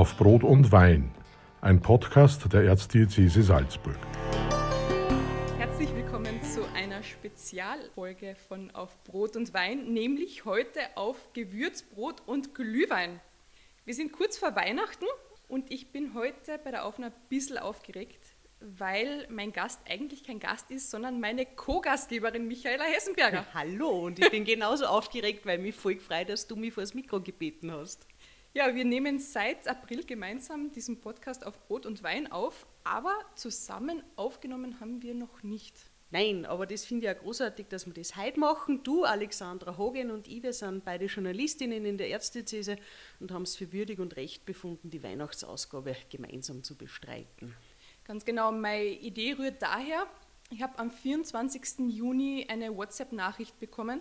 Auf Brot und Wein, ein Podcast der Erzdiözese Salzburg. Herzlich willkommen zu einer Spezialfolge von Auf Brot und Wein, nämlich heute auf Gewürzbrot und Glühwein. Wir sind kurz vor Weihnachten und ich bin heute bei der Aufnahme ein bisschen aufgeregt, weil mein Gast eigentlich kein Gast ist, sondern meine Co-Gastgeberin Michaela Hessenberger. Hallo, und ich bin genauso aufgeregt, weil mich voll gefreut, dass du mich vor das Mikro gebeten hast. Ja, wir nehmen seit April gemeinsam diesen Podcast auf Brot und Wein auf, aber zusammen aufgenommen haben wir noch nicht. Nein, aber das finde ich ja großartig, dass wir das heute machen. Du, Alexandra Hogen und ich, wir sind beide Journalistinnen in der Ärztezese und haben es für würdig und recht befunden, die Weihnachtsausgabe gemeinsam zu bestreiten. Ganz genau, meine Idee rührt daher, ich habe am 24. Juni eine WhatsApp-Nachricht bekommen,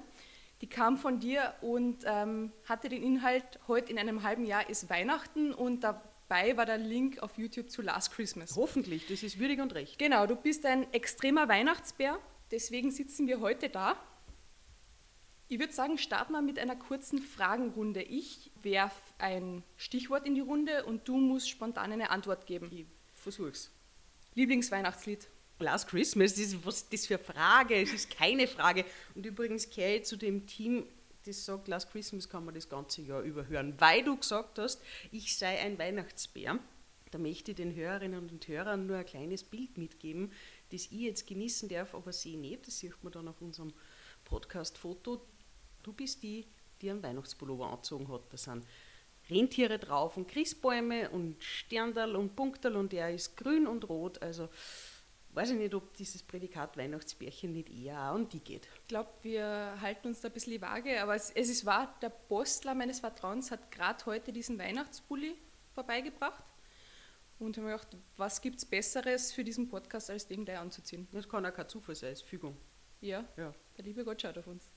die kam von dir und ähm, hatte den Inhalt, heute in einem halben Jahr ist Weihnachten und dabei war der Link auf YouTube zu Last Christmas. Hoffentlich, das ist würdig und recht. Genau, du bist ein extremer Weihnachtsbär, deswegen sitzen wir heute da. Ich würde sagen, starten wir mit einer kurzen Fragenrunde. Ich werfe ein Stichwort in die Runde und du musst spontan eine Antwort geben. Ich versuch's. Lieblingsweihnachtslied? Last Christmas, das was ist das für eine Frage? Es ist keine Frage. Und übrigens gehöre ich zu dem Team, das sagt, Last Christmas kann man das ganze Jahr überhören. Weil du gesagt hast, ich sei ein Weihnachtsbär, da möchte ich den Hörerinnen und Hörern nur ein kleines Bild mitgeben, das ich jetzt genießen darf, aber sie nicht. Das sieht man dann auf unserem Podcast-Foto. Du bist die, die einen Weihnachtspullover angezogen hat. Da sind Rentiere drauf und Christbäume und Sterndal und Punktal und er ist grün und rot. Also weiß ich nicht, ob dieses Prädikat Weihnachtsbärchen nicht eher auch an die geht. Ich glaube, wir halten uns da ein bisschen vage, aber es, es ist wahr, der Postler meines Vertrauens hat gerade heute diesen Weihnachtspulli vorbeigebracht. Und ich habe mir gedacht, was gibt es Besseres für diesen Podcast, als den gleich anzuziehen? Das kann auch kein Zufall sein, ist Fügung. Ja, Ja. der liebe Gott schaut auf uns.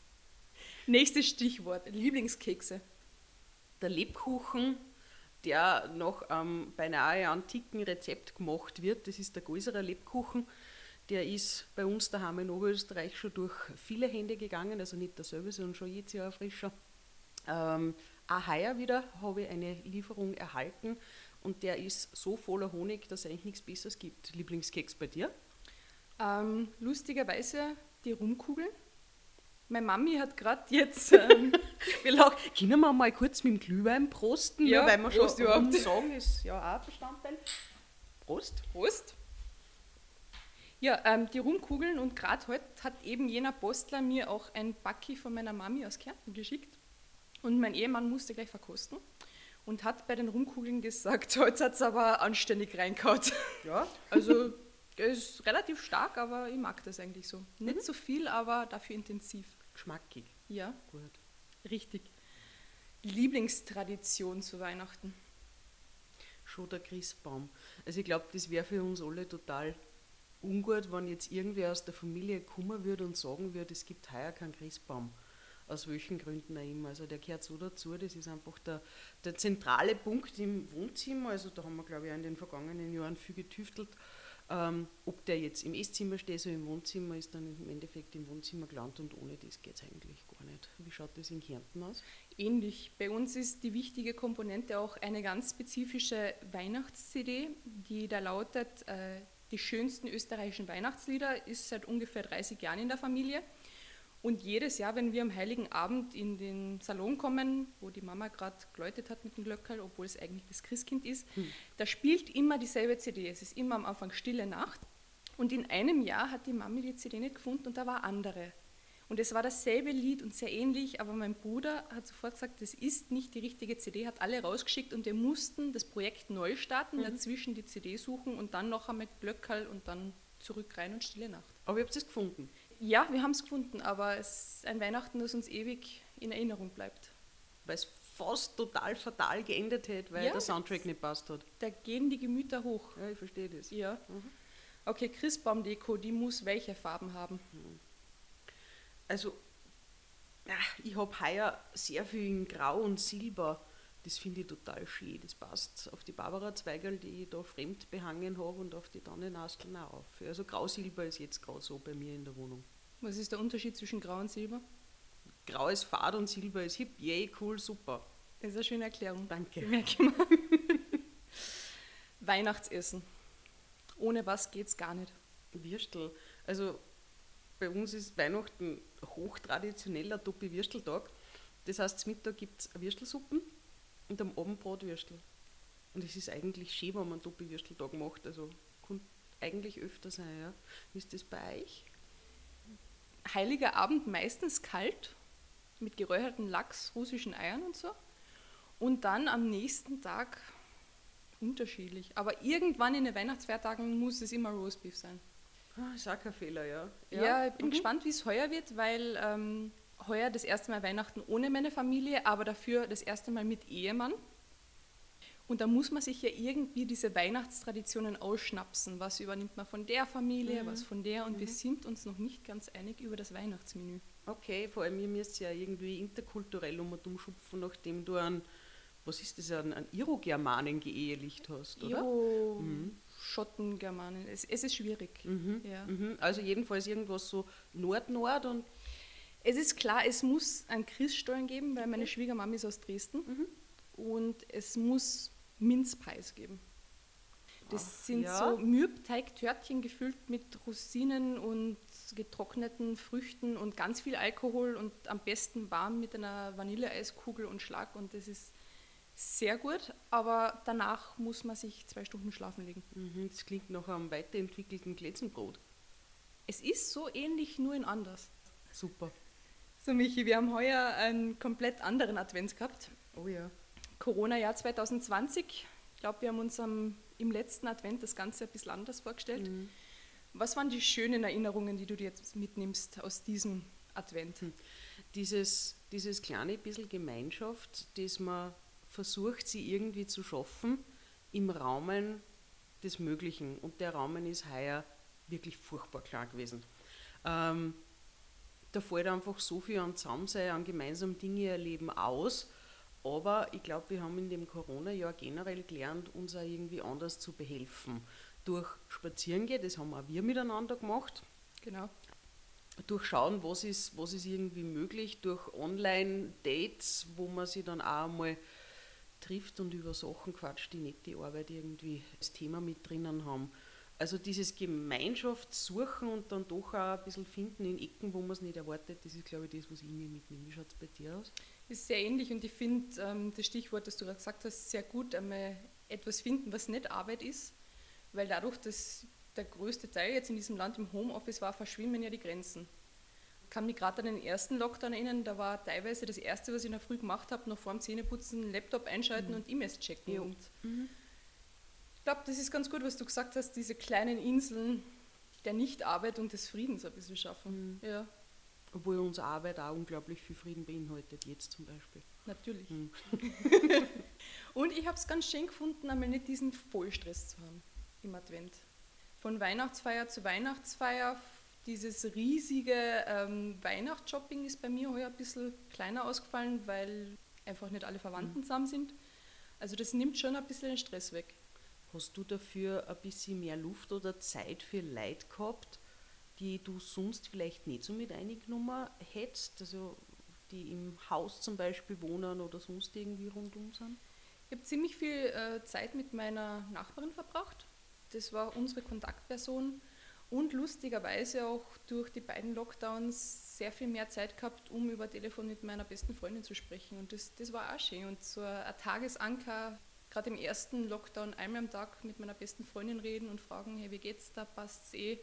Nächstes Stichwort, Lieblingskekse. Der Lebkuchen, der nach einem beinahe antiken Rezept gemacht wird, das ist der Gäuserer Lebkuchen. Der ist bei uns daheim in Oberösterreich schon durch viele Hände gegangen, also nicht derselbe, sondern schon jedes Jahr frischer. Ähm, auch heuer wieder habe ich eine Lieferung erhalten und der ist so voller Honig, dass es eigentlich nichts Besseres gibt. Lieblingskeks bei dir? Ähm, lustigerweise die Rumkugeln. Meine Mami hat gerade jetzt, ähm, Wir lachen. Können wir mal kurz mit dem Glühwein prosten? Ja, weil wir Prost schon überhaupt. rum sagen, ist ja auch Bestandteil. Prost. Prost. Ja, ähm, die Rumkugeln und gerade heute hat eben jener Postler mir auch ein Backi von meiner Mami aus Kärnten geschickt und mein Ehemann musste gleich verkosten und hat bei den Rumkugeln gesagt, heute hat es aber anständig reingehaut. Ja. Also er ist relativ stark, aber ich mag das eigentlich so. Nicht so viel, aber dafür intensiv. Geschmackig. Ja, Gut. richtig. Lieblingstradition zu Weihnachten. Schon der Christbaum. Also ich glaube, das wäre für uns alle total ungut, wenn jetzt irgendwer aus der Familie kommen würde und sagen würde, es gibt heuer keinen Christbaum. Aus welchen Gründen auch immer. Also der gehört so dazu, das ist einfach der, der zentrale Punkt im Wohnzimmer. Also da haben wir, glaube ich, auch in den vergangenen Jahren viel getüftelt. Ähm, ob der jetzt im Esszimmer steht oder im Wohnzimmer, ist dann im Endeffekt im Wohnzimmer gelandet und ohne das geht es eigentlich gar nicht. Wie schaut das in Kärnten aus? Ähnlich. Bei uns ist die wichtige Komponente auch eine ganz spezifische Weihnachts-CD, die da lautet, äh, die schönsten österreichischen Weihnachtslieder, ist seit ungefähr 30 Jahren in der Familie. Und jedes Jahr, wenn wir am Heiligen Abend in den Salon kommen, wo die Mama gerade geläutet hat mit dem Glöckerl, obwohl es eigentlich das Christkind ist, da spielt immer dieselbe CD. Es ist immer am Anfang Stille Nacht. Und in einem Jahr hat die Mami die CD nicht gefunden und da war andere. Und es war dasselbe Lied und sehr ähnlich, aber mein Bruder hat sofort gesagt, das ist nicht die richtige CD, hat alle rausgeschickt und wir mussten das Projekt neu starten, dazwischen die CD suchen und dann noch einmal Glöckerl und dann zurück rein und Stille Nacht. Aber ihr habt es gefunden. Ja, wir haben es gefunden, aber es ist ein Weihnachten, das uns ewig in Erinnerung bleibt. weil es fast total fatal geendet hätte, weil Ja. der Soundtrack nicht passt hat. Da gehen die Gemüter hoch. Ja, ich verstehe das. Ja. Okay, Christbaumdeko, die muss welche Farben haben? Also, ja, ich habe heuer sehr viel in Grau und Silber. Das finde ich total schön. Das passt auf die Barbara-Zweigel, die ich da fremd behangen habe und auf die Tannennasteln auch auf. Also Grau-Silber ist jetzt gerade so bei mir in der Wohnung. Was ist der Unterschied zwischen Grau und Silber? Grau ist fad und Silber ist hip. Yay, cool, super. Das ist eine schöne Erklärung. Danke. Merke mal. Weihnachtsessen. Ohne was geht's gar nicht. Würstel. Also bei uns ist Weihnachten hochtraditioneller Topi-Würsteltag. Das heißt, zum Mittag gibt es Würstelsuppen und am Abend Bratwürstel. Und es ist eigentlich schön, wenn man einen Topi-Würsteltag macht. Also eigentlich öfter sein, ja. Wie ist das bei euch? Heiliger Abend meistens kalt, mit geräucherten Lachs, russischen Eiern und so. Und dann am nächsten Tag unterschiedlich. Aber irgendwann in den Weihnachtsfeiertagen muss es immer Roastbeef sein. Ah, ist auch kein Fehler, ja. Ja, ich bin gespannt, wie es heuer wird, weil ähm, heuer das erste Mal Weihnachten ohne meine Familie, aber dafür das erste Mal mit Ehemann. Und da muss man sich ja irgendwie diese Weihnachtstraditionen ausschnapsen. Was übernimmt man von der Familie, was von der? Und wir sind uns noch nicht ganz einig über das Weihnachtsmenü. Okay, vor allem ihr müsst ja irgendwie interkulturell um und umschupfen, nachdem du einen, was ist das, einen, einen Iro-Germanen geehelicht hast, oder? Jo, Schotten, Germanen, es, es ist schwierig. Ja. Mhm. Also jedenfalls irgendwas so Nord-Nord und Es ist klar, es muss einen Christstollen geben, weil meine Schwiegermama ist aus Dresden. Mhm. Und es muss Minzpreis geben. Das Ach, sind ja? so Mürbteigtörtchen gefüllt mit Rosinen und getrockneten Früchten und ganz viel Alkohol und am besten warm mit einer Vanilleeiskugel und Schlag. Und das ist sehr gut, aber danach muss man sich zwei Stunden schlafen legen. mhm, das klingt nach einem weiterentwickelten Glätzenbrot. Es ist so ähnlich, nur in anders. Super. So, Michi, wir haben heuer einen komplett anderen Advent gehabt. Oh ja. Corona-Jahr 2020. Ich glaube, wir haben uns am, im letzten Advent das Ganze ein bisschen anders vorgestellt. Was waren die schönen Erinnerungen, die du dir jetzt mitnimmst aus diesem Advent? Dieses, dieses kleine bisschen Gemeinschaft, das man versucht, sie irgendwie zu schaffen im Rahmen des Möglichen. Und der Rahmen ist heuer wirklich furchtbar klar gewesen. Ähm, da fällt einfach so viel an Zusammensein, an gemeinsamen Dinge erleben aus. Aber ich glaube, wir haben in dem Corona-Jahr generell gelernt, uns auch irgendwie anders zu behelfen. Durch Spazierengehen, das haben auch wir miteinander gemacht Genau. durch Schauen, was ist, was ist irgendwie möglich, durch Online-Dates, wo man sich dann auch einmal trifft und über Sachen quatscht, die nicht die Arbeit irgendwie das Thema mit drinnen haben. Also dieses Gemeinschaftssuchen und dann doch auch ein bisschen finden in Ecken, wo man es nicht erwartet, das ist, glaube ich, das, was ich mir mitnehme. Wie schaut es bei dir aus? Ist sehr ähnlich und ich finde ähm, das Stichwort, das du gerade gesagt hast, sehr gut, einmal etwas finden, was nicht Arbeit ist, weil dadurch, dass der größte Teil jetzt in diesem Land im Homeoffice war, verschwimmen ja die Grenzen. Ich kann mich gerade an den ersten Lockdown erinnern, da war teilweise das Erste, was ich in der Früh gemacht habe, noch vor dem Zähneputzen, Laptop einschalten und E-Mails checken. Jo. Und ich glaube, das ist ganz gut, was du gesagt hast, diese kleinen Inseln der Nichtarbeit und des Friedens ein bisschen schaffen. Ja, Obwohl unsere Arbeit auch unglaublich viel Frieden beinhaltet, jetzt zum Beispiel. natürlich. und ich habe es ganz schön gefunden, einmal nicht diesen Vollstress zu haben im Advent. Von Weihnachtsfeier zu Weihnachtsfeier, dieses riesige ähm, Weihnachtsshopping ist bei mir heuer ein bisschen kleiner ausgefallen, weil einfach nicht alle Verwandten zusammen sind. Also das nimmt schon ein bisschen den Stress weg. Hast du dafür ein bisschen mehr Luft oder Zeit für Leute gehabt, die du sonst vielleicht nicht so mit eingenommen hättest? Also die im Haus zum Beispiel wohnen oder sonst irgendwie rundum sind? Ich habe ziemlich viel äh, Zeit mit meiner Nachbarin verbracht. Das war unsere Kontaktperson und lustigerweise auch durch die beiden Lockdowns sehr viel mehr Zeit gehabt, um über Telefon mit meiner besten Freundin zu sprechen. Und das, das war auch schön. Und so ein Tagesanker, gerade im ersten Lockdown, einmal am Tag mit meiner besten Freundin reden und fragen, hey, wie geht's da, passt's eh?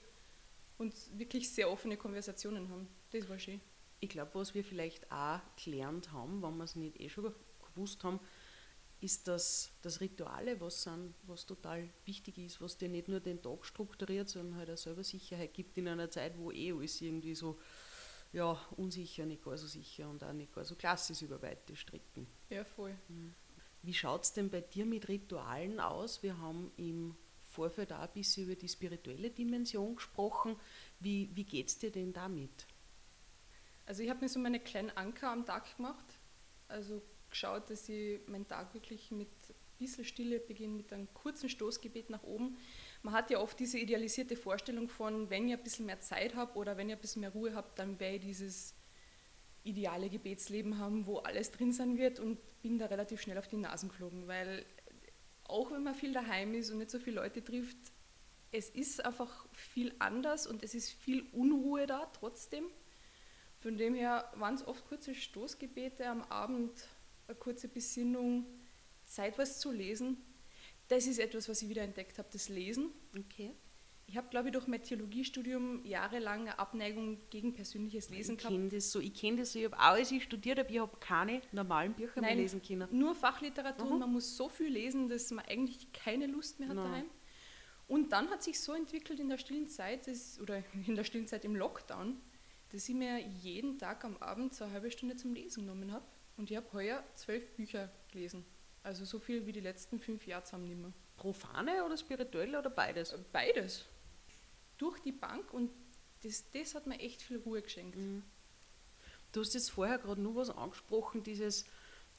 Und wirklich sehr offene Konversationen haben. Das war schön. Ich glaube, was wir vielleicht auch gelernt haben, wenn wir es nicht eh schon gewusst haben, ist, dass, dass Rituale was sind, was total wichtig ist, was dir nicht nur den Tag strukturiert, sondern halt auch selber Sicherheit gibt in einer Zeit, wo eh alles irgendwie so ja, unsicher, nicht gar so sicher und auch nicht gar so klasse ist über weite Strecken. Ja, voll. Wie schaut es denn bei dir mit Ritualen aus? Wir haben im Vorfeld auch ein bisschen über die spirituelle Dimension gesprochen. Wie, wie geht es dir denn damit? Also ich habe mir so meine kleinen Anker am Tag gemacht. Also geschaut, dass ich meinen Tag wirklich mit ein bisschen Stille beginne, mit einem kurzen Stoßgebet nach oben. Man hat ja oft diese idealisierte Vorstellung von, wenn ich ein bisschen mehr Zeit habe oder wenn ich ein bisschen mehr Ruhe habe, dann werde ich dieses ideale Gebetsleben haben, wo alles drin sein wird und bin da relativ schnell auf die Nasen geflogen, weil auch wenn man viel daheim ist und nicht so viele Leute trifft, es ist einfach viel anders und es ist viel Unruhe da trotzdem. Von dem her waren es oft kurze Stoßgebete am Abend, eine kurze Besinnung, Zeit was zu lesen. Das ist etwas, was ich wieder entdeckt habe, das Lesen. Okay. Ich habe, glaube ich, durch mein Theologiestudium jahrelang eine Abneigung gegen persönliches Lesen Ich gehabt. kenne das so, ich kenne das so, ich habe als ich studiert habe, ich habe keine normalen Bücher mehr Nein, lesen können. Nur Fachliteratur, Mhm. man muss so viel lesen, dass man eigentlich keine Lust mehr hat Nein. daheim. Und dann hat sich so entwickelt in der stillen Zeit, das, oder in der stillen Zeit im Lockdown, dass ich mir jeden Tag am Abend so eine halbe Stunde zum Lesen genommen habe. Und ich habe heuer zwölf Bücher gelesen. Also so viel wie die letzten fünf Jahre zusammen nicht mehr. Profane oder spirituell oder beides? Beides. Durch die Bank und das, das hat mir echt viel Ruhe geschenkt. Mhm. Du hast jetzt vorher gerade nur was angesprochen, dieses,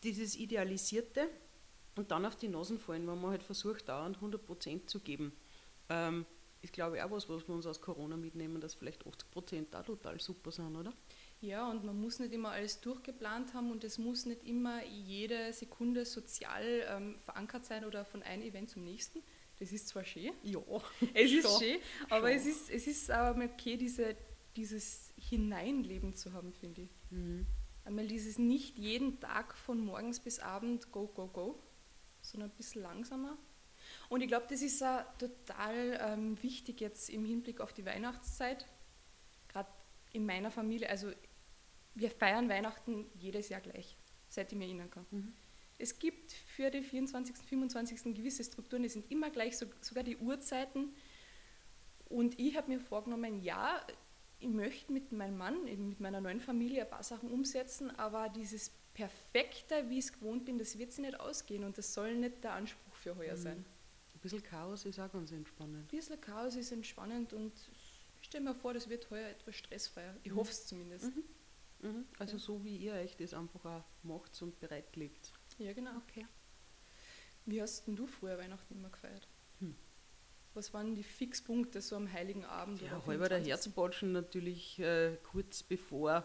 dieses Idealisierte und dann auf die Nasen fallen, wenn man halt versucht, dauernd 100% zu geben. Ähm, ist glaube ich auch was, was wir uns aus Corona mitnehmen, dass vielleicht 80% da total super sind, oder? Ja, und man muss nicht immer alles durchgeplant haben und es muss nicht immer jede Sekunde sozial ähm, verankert sein oder von einem Event zum nächsten. Das ist zwar schön, Ja. es ist schön, aber Schon. es ist, es ist aber mal okay, diese, dieses Hineinleben zu haben, finde ich. Mhm. Einmal dieses nicht jeden Tag von morgens bis abend go, go, go, sondern ein bisschen langsamer. Und ich glaube, das ist auch total ähm, wichtig jetzt im Hinblick auf die Weihnachtszeit. Gerade in meiner Familie, also wir feiern Weihnachten jedes Jahr gleich, seit ich mich erinnern kann. Mhm. Es gibt für die 24., 25. gewisse Strukturen, die sind immer gleich, so, sogar die Uhrzeiten. Und ich habe mir vorgenommen, ja, ich möchte mit meinem Mann, mit meiner neuen Familie ein paar Sachen umsetzen, aber dieses Perfekte, wie ich es gewohnt bin, das wird sich nicht ausgehen und das soll nicht der Anspruch für heuer Mhm. sein. Ein bisschen Chaos ist auch ganz entspannend. Ein bisschen Chaos ist entspannend und ich stelle mir vor, das wird heuer etwas stressfreier. Ich Mhm. hoffe es zumindest. Mhm. Also Ja. so wie ihr euch das einfach auch macht und bereitlegt. Ja, genau. Okay. Wie hast denn du früher Weihnachten immer gefeiert? Hm. Was waren die Fixpunkte so am Heiligen Abend? Ja, halber der 24.? Herzbatschen natürlich äh, kurz bevor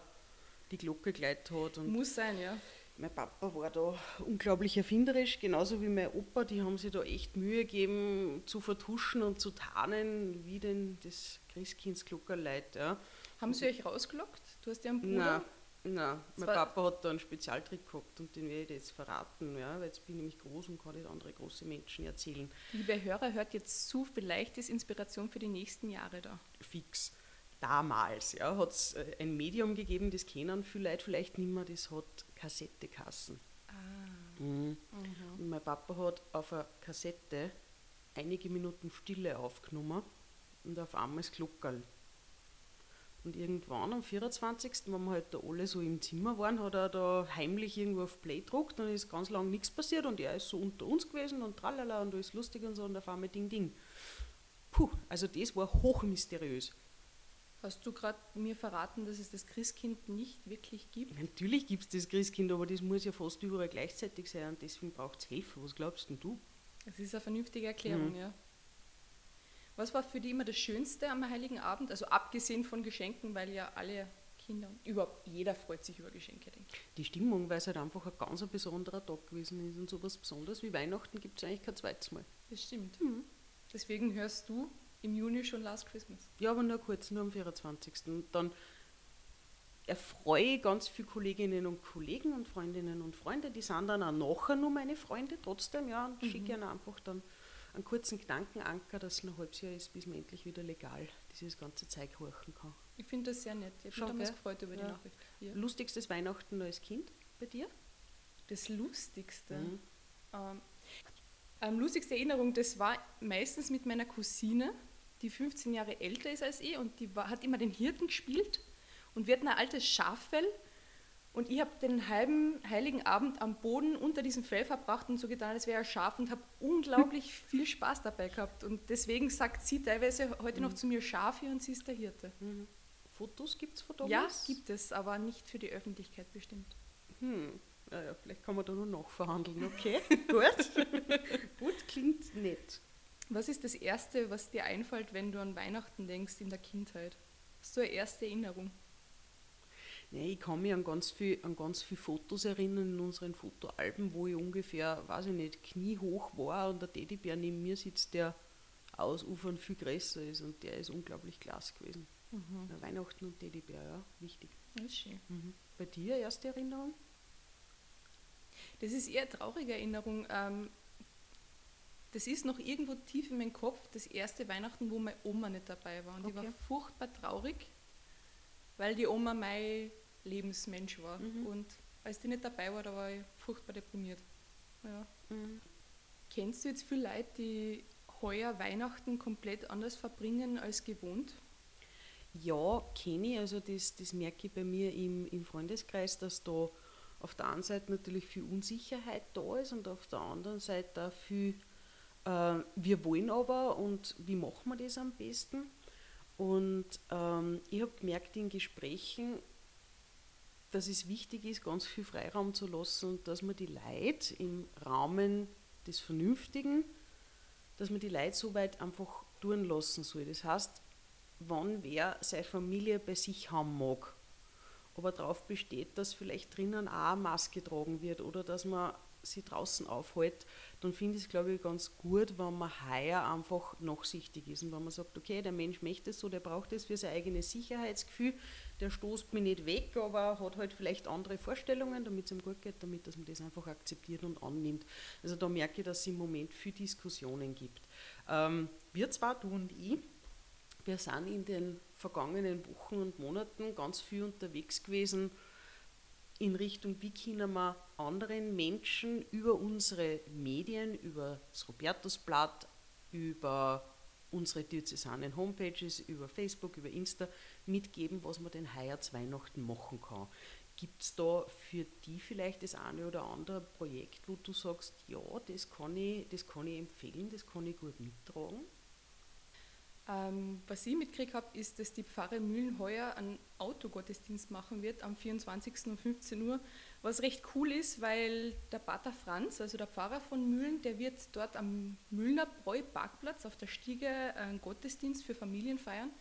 die Glocke geleitet hat. Und Muss sein, ja. mein Papa war da unglaublich erfinderisch, genauso wie mein Opa. Die haben sich da echt Mühe gegeben, zu vertuschen und zu tarnen, wie denn das Christkindsglockerleit. Ja. Haben sie euch rausgelockt? Du hast ja einen Bruder. Nein, nein. mein Papa hat da einen Spezialtrick gehabt und den werde ich jetzt verraten, ja, weil jetzt bin ich nämlich groß und kann das andere große Menschen erzählen. Liebe Hörer, hört jetzt zu, vielleicht ist Inspiration für die nächsten Jahre da. fix. Damals ja, hat es ein Medium gegeben, das kennen viele Leute vielleicht nicht mehr, das hat Kassettekassen. Ah. Mhm. Und mein Papa hat auf einer Kassette einige Minuten Stille aufgenommen und auf einmal das Glockerl. Und irgendwann am 24., wenn wir halt da alle so im Zimmer waren, hat er da heimlich irgendwo auf Play gedruckt, dann ist ganz lang nichts passiert und er ist so unter uns gewesen und tralala und alles lustig und so und auf einmal Ding Ding. Puh, also das war hochmysteriös. Hast du gerade mir verraten, dass es das Christkind nicht wirklich gibt? Natürlich gibt es das Christkind, aber das muss ja fast überall gleichzeitig sein und deswegen braucht es Hilfe. Was glaubst denn du? Das ist eine vernünftige Erklärung, Mhm. ja. Was war für dich immer das Schönste am Heiligen Abend? Also abgesehen von Geschenken, weil ja alle Kinder, überhaupt jeder freut sich über Geschenke, denke ich. Die Stimmung, weil es halt einfach ein ganz ein besonderer Tag gewesen ist und so was Besonderes wie Weihnachten gibt es eigentlich kein zweites Mal. Das stimmt. Mhm. Deswegen hörst du im Juni schon Last Christmas. Ja, aber nur kurz, nur am 24. Und dann erfreue ich ganz viele Kolleginnen und Kollegen und Freundinnen und Freunde, die sind dann auch nachher nur meine Freunde trotzdem, ja, und schicke ihnen einfach dann einen kurzen Gedankenanker, dass es ein halbes Jahr ist, bis man endlich wieder legal dieses ganze Zeug horchen kann. Ich finde das sehr nett. Ich habe mich damals gell? gefreut über die Ja. Nachricht. Ja. Lustigstes Weihnachten als Kind bei dir? Das Lustigste. Mhm. Ähm, ähm, lustigste Erinnerung, das war meistens mit meiner Cousine, die 15 Jahre älter ist als ich und die war, hat immer den Hirten gespielt und wir hatten ein altes Schaffell und ich habe den halben heiligen Abend am Boden unter diesem Fell verbracht und so getan, als wäre er Schaf und habe unglaublich viel Spaß dabei gehabt und deswegen sagt sie teilweise heute noch zu mir Schafi und sie ist der Hirte. Mhm. Fotos gibt es von Ja, damals? gibt es, aber nicht für die Öffentlichkeit bestimmt. Hm. Naja, vielleicht kann man da noch nachverhandeln. Okay, gut. gut, klingt nett. Was ist das Erste, was dir einfällt, wenn du an Weihnachten denkst in der Kindheit? Hast du eine erste Erinnerung? Nee, ich kann mich an ganz viele ganz viel Fotos erinnern in unseren Fotoalben, wo ich ungefähr, weiß ich nicht, kniehoch war und der Teddybär neben mir sitzt, der ausufern viel größer ist und der ist unglaublich klasse gewesen. Mhm. Weihnachten und Teddybär, ja, wichtig. Das ist schön. Mhm. Bei dir erste Erinnerung? Das ist eher eine traurige Erinnerung. Ähm, das ist noch irgendwo tief in meinem Kopf, das erste Weihnachten, wo meine Oma nicht dabei war. Und okay. ich war furchtbar traurig, weil die Oma mein Lebensmensch war. Mhm. Und als die nicht dabei war, da war ich furchtbar deprimiert. Ja. Mhm. Kennst du jetzt viele Leute, die heuer Weihnachten komplett anders verbringen als gewohnt? Ja, kenne ich. Also das, das merke ich bei mir im, im Freundeskreis, dass da auf der einen Seite natürlich viel Unsicherheit da ist und auf der anderen Seite auch viel, äh, wir wollen aber und wie machen wir das am besten? Und ähm, ich habe gemerkt in Gesprächen, dass es wichtig ist, ganz viel Freiraum zu lassen und dass man die Leute im Rahmen des Vernünftigen, dass man die Leute so weit einfach tun lassen soll. Das heißt, wann wer seine Familie bei sich haben mag, aber darauf besteht, dass vielleicht drinnen auch eine Maske getragen wird oder dass man sie draußen aufhält, dann finde ich es, glaube ich, ganz gut, wenn man heuer einfach nachsichtig ist und wenn man sagt, okay, der Mensch möchte es so, der braucht es für sein eigenes Sicherheitsgefühl, der stoßt mich nicht weg, aber hat halt vielleicht andere Vorstellungen, damit es ihm gut geht, damit dass man das einfach akzeptiert und annimmt. Also da merke ich, dass es im Moment viele Diskussionen gibt. Ähm, wir zwar, du und ich, wir sind in den vergangenen Wochen und Monaten ganz viel unterwegs gewesen in Richtung, wie können wir anderen Menschen über unsere Medien, über das Robertusblatt, über unsere diözesanen Homepages, über Facebook, über Insta mitgeben, was man denn heuer zu Weihnachten machen kann. Gibt es da für die vielleicht das eine oder andere Projekt, wo du sagst, ja, das kann ich, das kann ich empfehlen, das kann ich gut mittragen? Ähm, was ich mitgekriegt habe, ist, dass die Pfarre Mühlen heuer einen Autogottesdienst machen wird am 24. um 15 Uhr, was recht cool ist, weil der Pater Franz, also der Pfarrer von Mühlen, der wird dort am Mühlner Bräu Parkplatz auf der Stiege einen Gottesdienst für Familien feiern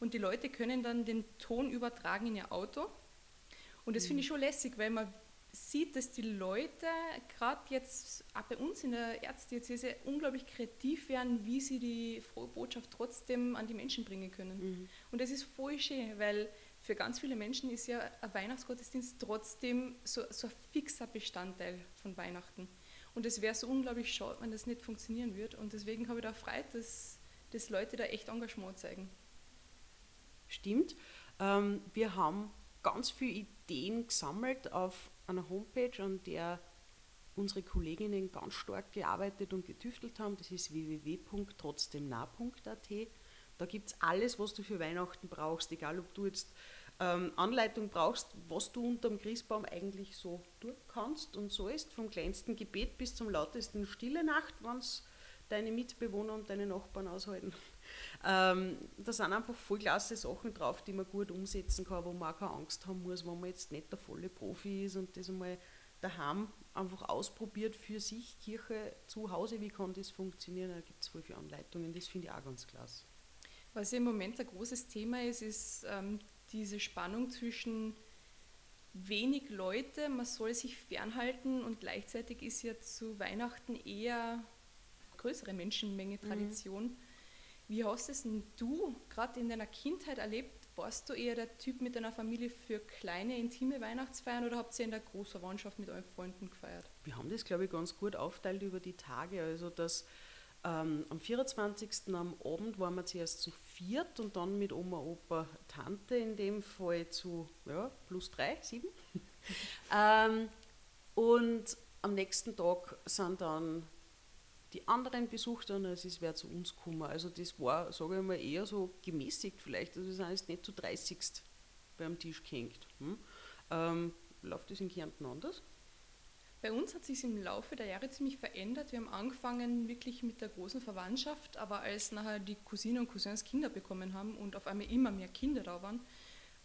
und die Leute können dann den Ton übertragen in ihr Auto. Und das mhm. finde ich schon lässig, weil man sieht, dass die Leute gerade jetzt auch bei uns in der Erzdiözese unglaublich kreativ werden, wie sie die frohe Botschaft trotzdem an die Menschen bringen können. Mhm. Und das ist voll schön, weil für ganz viele Menschen ist ja ein Weihnachtsgottesdienst trotzdem so, so ein fixer Bestandteil von Weihnachten. Und es wäre so unglaublich schade, wenn das nicht funktionieren würde. Und deswegen habe ich da Freude, dass, dass Leute da echt Engagement zeigen. Stimmt. Ähm, wir haben ganz viele Ideen gesammelt auf einer Homepage, an der unsere Kolleginnen ganz stark gearbeitet und getüftelt haben. Das ist www.trotzdemnah.at. Da gibt es alles, was du für Weihnachten brauchst, egal ob du jetzt ähm, Anleitung brauchst, was du unter dem Christbaum eigentlich so tun kannst und so ist, vom kleinsten Gebet bis zum lautesten Stille Nacht, wenn es deine Mitbewohner und deine Nachbarn aushalten. Ähm, da sind einfach voll klasse Sachen drauf, die man gut umsetzen kann, wo man auch keine Angst haben muss, wenn man jetzt nicht der volle Profi ist und das einmal daheim einfach ausprobiert für sich, Kirche zu Hause, wie kann das funktionieren, da gibt es voll viele Anleitungen, das finde ich auch ganz klasse. Was im Moment ein großes Thema ist, ist ähm, diese Spannung zwischen wenig Leute, man soll sich fernhalten und gleichzeitig ist ja zu Weihnachten eher größere Menschenmenge mhm. Tradition. Mhm. Wie hast es denn du gerade in deiner Kindheit erlebt? Warst du eher der Typ mit deiner Familie für kleine, intime Weihnachtsfeiern oder habt ihr in der großen Verwandtschaft mit euren Freunden gefeiert? Wir haben das, glaube ich, ganz gut aufteilt über die Tage. Also, dass ähm, am 24. am Abend waren wir zuerst zu viert und dann mit Oma, Opa, Tante in dem Fall zu ja, plus drei, sieben. ähm, und am nächsten Tag sind dann die anderen besucht haben, es wäre zu uns gekommen. Also das war, sage ich mal, eher so gemäßigt vielleicht. Also wir sind jetzt nicht zu 30. beim Tisch gehängt. Hm? Ähm, läuft das in Kärnten anders? Bei uns hat sich im Laufe der Jahre ziemlich verändert. Wir haben angefangen wirklich mit der großen Verwandtschaft, aber als nachher die Cousinen und Cousins Kinder bekommen haben und auf einmal immer mehr Kinder da waren,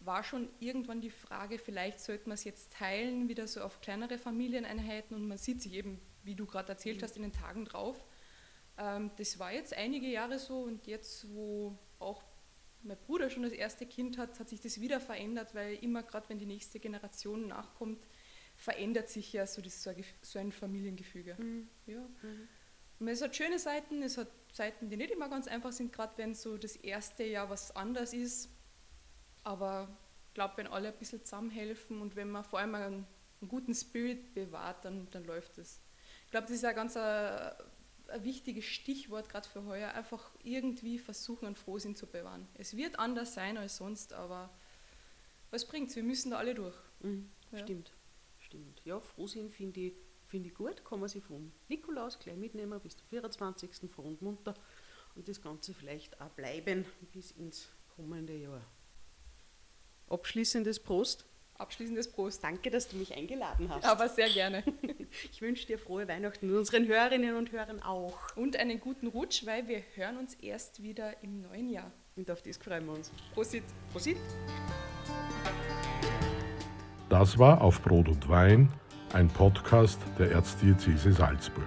war schon irgendwann die Frage, vielleicht sollte man es jetzt teilen, wieder so auf kleinere Familieneinheiten und man sieht sich eben wie du gerade erzählt hast, in den Tagen drauf. Ähm, das war jetzt einige Jahre so und jetzt, wo auch mein Bruder schon das erste Kind hat, hat sich das wieder verändert, weil immer gerade wenn die nächste Generation nachkommt, verändert sich ja so, das, so ein Familiengefüge. Mhm. Ja. Mhm. Es hat schöne Seiten, es hat Seiten, die nicht immer ganz einfach sind, gerade wenn so das erste Jahr was anders ist. Aber ich glaube, wenn alle ein bisschen zusammenhelfen und wenn man vor allem einen, einen guten Spirit bewahrt, dann, dann läuft es. Ich glaube, das ist ein ganz ein, ein wichtiges Stichwort gerade für heuer. Einfach irgendwie versuchen, einen Frohsinn zu bewahren. Es wird anders sein als sonst, aber was bringt's? Wir müssen da alle durch. Mhm, ja. Stimmt stimmt. Ja, Frohsinn finde ich, find ich gut, kann man sich von Nikolaus gleich mitnehmen bis zum 24. froh und munter und das Ganze vielleicht auch bleiben bis ins kommende Jahr. Abschließendes Prost. Abschließendes Prost. Danke, dass du mich eingeladen hast. Aber sehr gerne. Ich wünsche dir frohe Weihnachten und unseren Hörerinnen und Hörern auch. Und einen guten Rutsch, weil wir hören uns erst wieder im neuen Jahr. Und auf das freuen wir uns. Prosit. Prosit. Das war auf Brot und Wein, ein Podcast der Erzdiözese Salzburg.